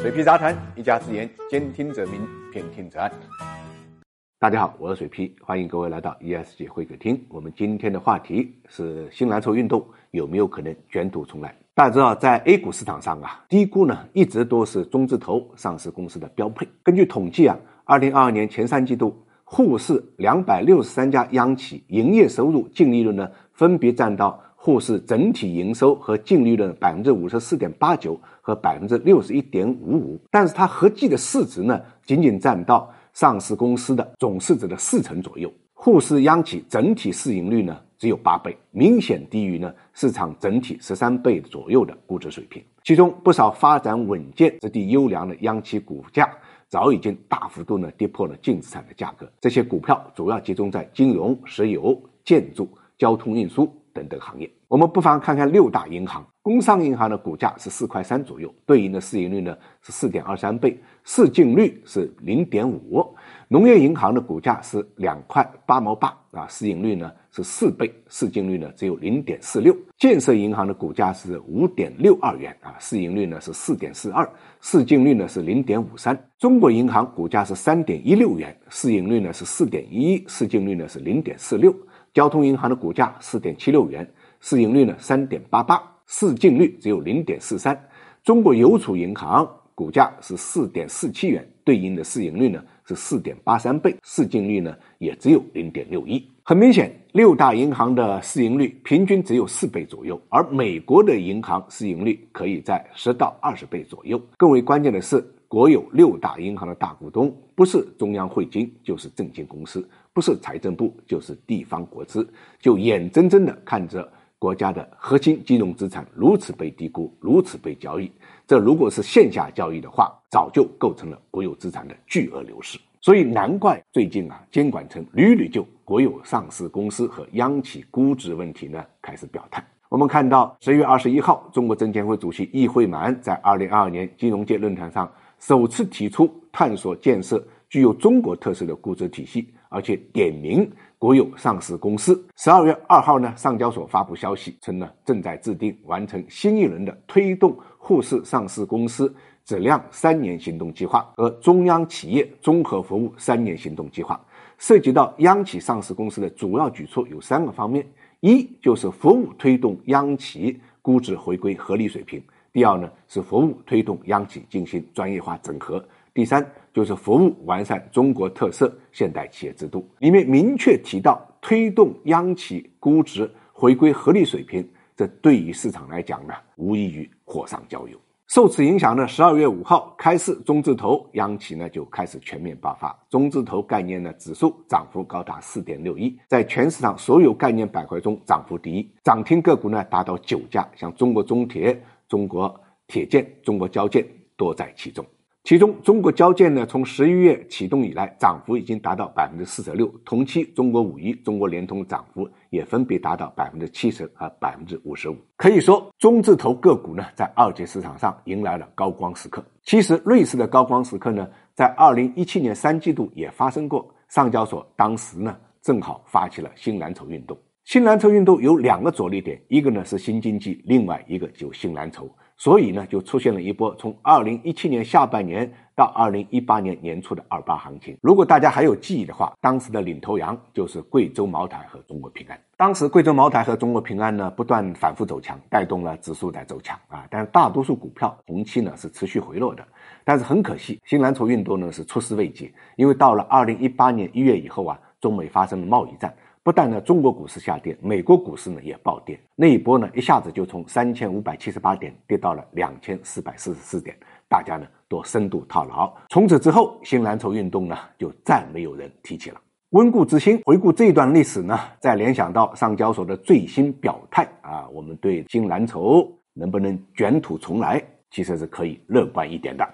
水皮杂谈，一家之言，兼听则明，偏听则暗。大家好，我是水皮，欢迎各位来到 ESG 会客厅。我们今天的话题是新蓝筹运动有没有可能卷土重来？大家知道，在 A 股市场上啊，低估呢一直都是中字头上市公司的标配。根据统计啊，二零二二年前三季度，沪市两百六十三家央企营业收入、净利润呢，分别占到。沪市整体营收和净利润百分之五十四点八九和百分之六十一点五五，但是它合计的市值呢，仅仅占到上市公司的总市值的四成左右。沪市央企整体市盈率呢，只有八倍，明显低于呢市场整体十三倍左右的估值水平。其中不少发展稳健、质地优良的央企股价，早已经大幅度呢跌破了净资产的价格。这些股票主要集中在金融、石油、建筑、交通运输。等等行业，我们不妨看看六大银行。工商银行的股价是四块三左右，对应的市盈率呢是四点二三倍，市净率是零点五。农业银行的股价是两块八毛八啊，市盈率呢是四倍，市净率呢只有零点四六。建设银行的股价是五点六二元啊，市盈率呢是四点四二，市净率呢是零点五三。中国银行股价是三点一六元，市盈率呢是四点一，市净率呢是零点四六。交通银行的股价四点七六元，市盈率呢三点八八，市净率只有零点四三。中国邮储银行股价是四点四七元，对应的市盈率呢是四点八三倍，市净率呢也只有零点六一。很明显，六大银行的市盈率平均只有四倍左右，而美国的银行市盈率可以在十到二十倍左右。更为关键的是。国有六大银行的大股东不是中央汇金就是证金公司，不是财政部就是地方国资，就眼睁睁地看着国家的核心金融资产如此被低估，如此被交易。这如果是线下交易的话，早就构成了国有资产的巨额流失。所以难怪最近啊，监管层屡屡就国有上市公司和央企估值问题呢开始表态。我们看到十月二十一号，中国证监会主席易会满在二零二二年金融界论坛上。首次提出探索建设具有中国特色的估值体系，而且点名国有上市公司。十二月二号呢，上交所发布消息称呢，正在制定完成新一轮的推动沪市上市公司质量三年行动计划和中央企业综合服务三年行动计划。涉及到央企上市公司的主要举措有三个方面：一就是服务推动央企估值回归合理水平。第二呢是服务推动央企进行专业化整合，第三就是服务完善中国特色现代企业制度。里面明确提到推动央企估值回归合理水平，这对于市场来讲呢，无异于火上浇油。受此影响呢，十二月五号开市，中字头央企呢就开始全面爆发，中字头概念呢指数涨幅高达四点六一，在全市场所有概念板块中涨幅第一，涨停个股呢达到九家，像中国中铁。中国铁建、中国交建多在其中。其中，中国交建呢，从十一月启动以来，涨幅已经达到百分之四十六。同期，中国五一、中国联通涨幅也分别达到百分之七十和百分之五十五。可以说，中字头个股呢，在二级市场上迎来了高光时刻。其实，类似的高光时刻呢，在二零一七年三季度也发生过。上交所当时呢，正好发起了新蓝筹运动。新蓝筹运动有两个着力点，一个呢是新经济，另外一个就新蓝筹，所以呢就出现了一波从二零一七年下半年到二零一八年年初的二八行情。如果大家还有记忆的话，当时的领头羊就是贵州茅台和中国平安。当时贵州茅台和中国平安呢不断反复走强，带动了指数在走强啊，但是大多数股票同期呢是持续回落的。但是很可惜，新蓝筹运动呢是出师未捷，因为到了二零一八年一月以后啊，中美发生了贸易战。不但呢，中国股市下跌，美国股市呢也暴跌。那一波呢，一下子就从三千五百七十八点跌到了两千四百四十四点，大家呢都深度套牢。从此之后，新蓝筹运动呢就再没有人提起了。温故知新，回顾这一段历史呢，再联想到上交所的最新表态啊，我们对新蓝筹能不能卷土重来，其实是可以乐观一点的。